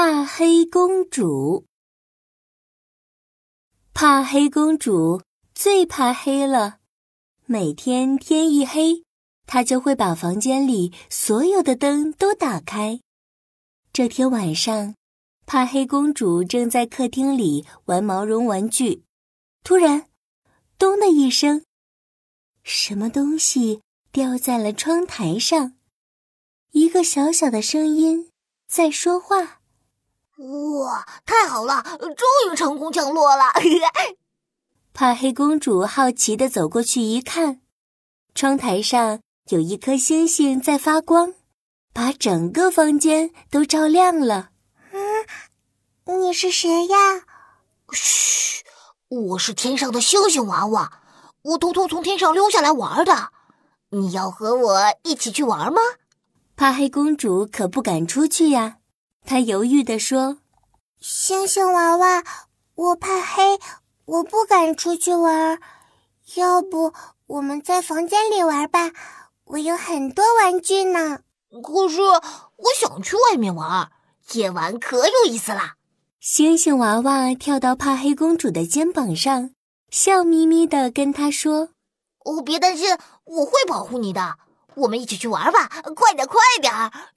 怕黑公主，怕黑公主最怕黑了。每天天一黑，她就会把房间里所有的灯都打开。这天晚上，怕黑公主正在客厅里玩毛绒玩具，突然，咚的一声，什么东西掉在了窗台上。一个小小的声音在说话。哇，太好了，终于成功降落了！怕黑公主好奇的走过去一看，窗台上有一颗星星在发光，把整个房间都照亮了。嗯，你是谁呀？嘘，我是天上的星星娃娃，我偷偷从天上溜下来玩的。你要和我一起去玩吗？怕黑公主可不敢出去呀。他犹豫地说：“星星娃娃，我怕黑，我不敢出去玩。要不我们在房间里玩吧？我有很多玩具呢。可是我想去外面玩，夜晚可有意思啦。”星星娃娃跳到怕黑公主的肩膀上，笑眯眯地跟她说：“哦，别担心，我会保护你的。我们一起去玩吧，快点，快点！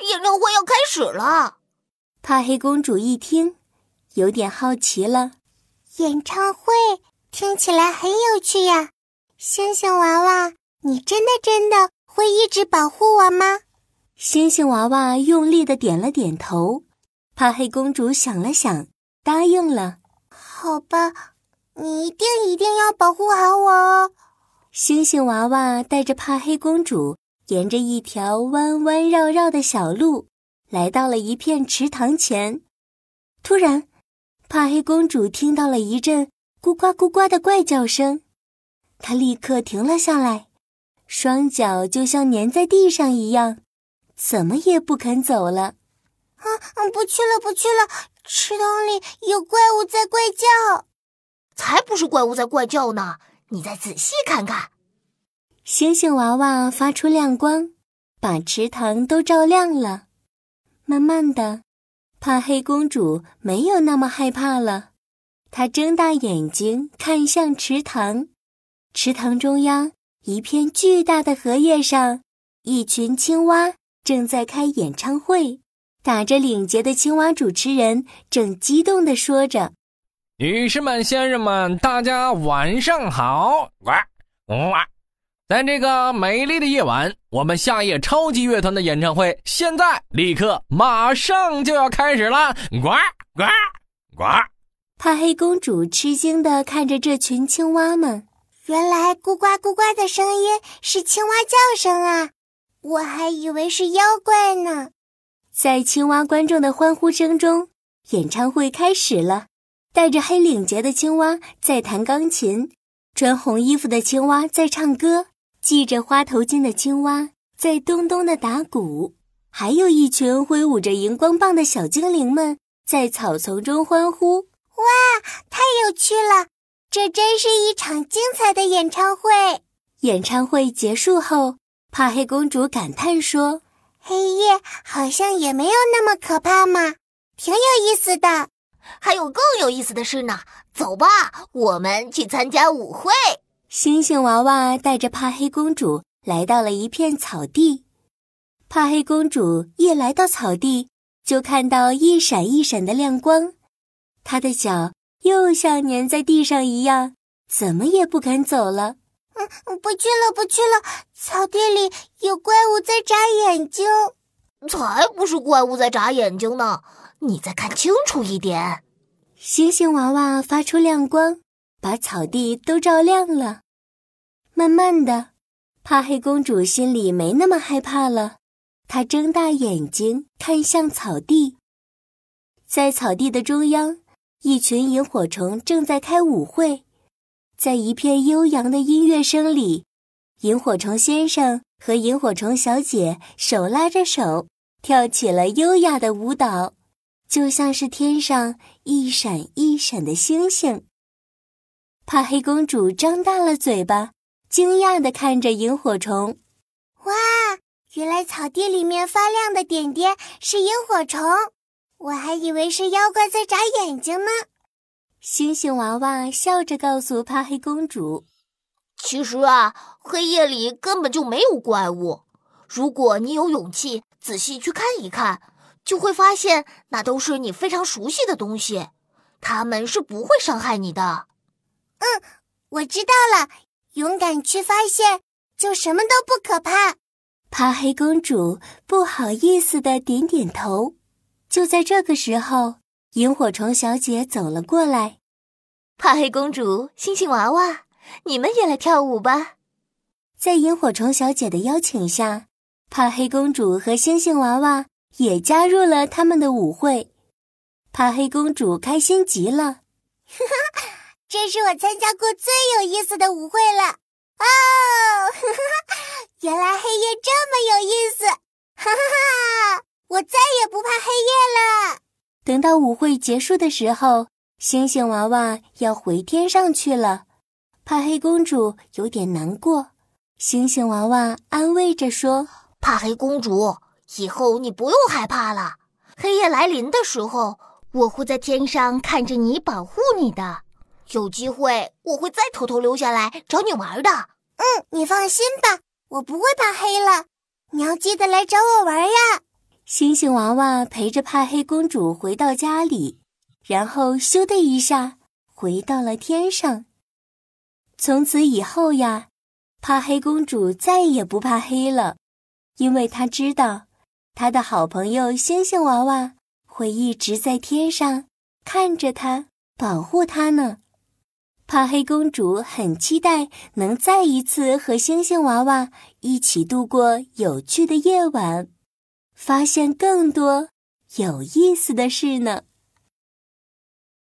演唱会要开始了。”怕黑公主一听，有点好奇了。演唱会听起来很有趣呀，星星娃娃，你真的真的会一直保护我吗？星星娃娃用力的点了点头。怕黑公主想了想，答应了。好吧，你一定一定要保护好我哦。星星娃娃带着怕黑公主，沿着一条弯弯绕绕的小路。来到了一片池塘前，突然，帕黑公主听到了一阵咕呱咕呱的怪叫声，她立刻停了下来，双脚就像粘在地上一样，怎么也不肯走了。啊，不去了，不去了！池塘里有怪物在怪叫。才不是怪物在怪叫呢！你再仔细看看。星星娃娃发出亮光，把池塘都照亮了。慢慢的，怕黑公主没有那么害怕了。她睁大眼睛看向池塘，池塘中央一片巨大的荷叶上，一群青蛙正在开演唱会。打着领结的青蛙主持人正激动地说着：“女士们、先生们，大家晚上好！”哇，哇。在这个美丽的夜晚，我们夏夜超级乐团的演唱会现在立刻马上就要开始了！呱呱呱！怕黑公主吃惊地看着这群青蛙们，原来咕呱咕呱的声音是青蛙叫声啊！我还以为是妖怪呢。在青蛙观众的欢呼声中，演唱会开始了。戴着黑领结的青蛙在弹钢琴，穿红衣服的青蛙在唱歌。系着花头巾的青蛙在咚咚的打鼓，还有一群挥舞着荧光棒的小精灵们在草丛中欢呼。哇，太有趣了！这真是一场精彩的演唱会。演唱会结束后，帕黑公主感叹说：“黑夜好像也没有那么可怕嘛，挺有意思的。还有更有意思的事呢。走吧，我们去参加舞会。”星星娃娃带着怕黑公主来到了一片草地。怕黑公主一来到草地，就看到一闪一闪的亮光，她的脚又像粘在地上一样，怎么也不肯走了。嗯，不去了，不去了！草地里有怪物在眨眼睛。才不是怪物在眨眼睛呢！你再看清楚一点。星星娃娃发出亮光。把草地都照亮了。慢慢的，怕黑公主心里没那么害怕了。她睁大眼睛看向草地，在草地的中央，一群萤火虫正在开舞会。在一片悠扬的音乐声里，萤火虫先生和萤火虫小姐手拉着手，跳起了优雅的舞蹈，就像是天上一闪一闪的星星。怕黑公主张大了嘴巴，惊讶地看着萤火虫。哇，原来草地里面发亮的点点是萤火虫！我还以为是妖怪在眨眼睛呢。星星娃娃笑着告诉怕黑公主：“其实啊，黑夜里根本就没有怪物。如果你有勇气仔细去看一看，就会发现那都是你非常熟悉的东西，他们是不会伤害你的。”嗯，我知道了。勇敢去发现，就什么都不可怕。怕黑公主不好意思的点点头。就在这个时候，萤火虫小姐走了过来。怕黑公主、星星娃娃，你们也来跳舞吧！在萤火虫小姐的邀请下，怕黑公主和星星娃娃也加入了他们的舞会。怕黑公主开心极了，哈哈，这是我参加过最有意思的舞会了。哦，哈哈，原来黑夜这么有意思！哈哈哈，我再也不怕黑夜了。等到舞会结束的时候，星星娃娃要回天上去了，怕黑公主有点难过。星星娃娃安慰着说：“怕黑公主，以后你不用害怕了。黑夜来临的时候，我会在天上看着你，保护你的。有机会，我会再偷偷溜下来找你玩的。嗯，你放心吧，我不会怕黑了。你要记得来找我玩呀。”星星娃娃陪着怕黑公主回到家里，然后咻的一下回到了天上。从此以后呀，怕黑公主再也不怕黑了，因为她知道，她的好朋友星星娃娃会一直在天上看着她，保护她呢。怕黑公主很期待能再一次和星星娃娃一起度过有趣的夜晚。发现更多有意思的事呢。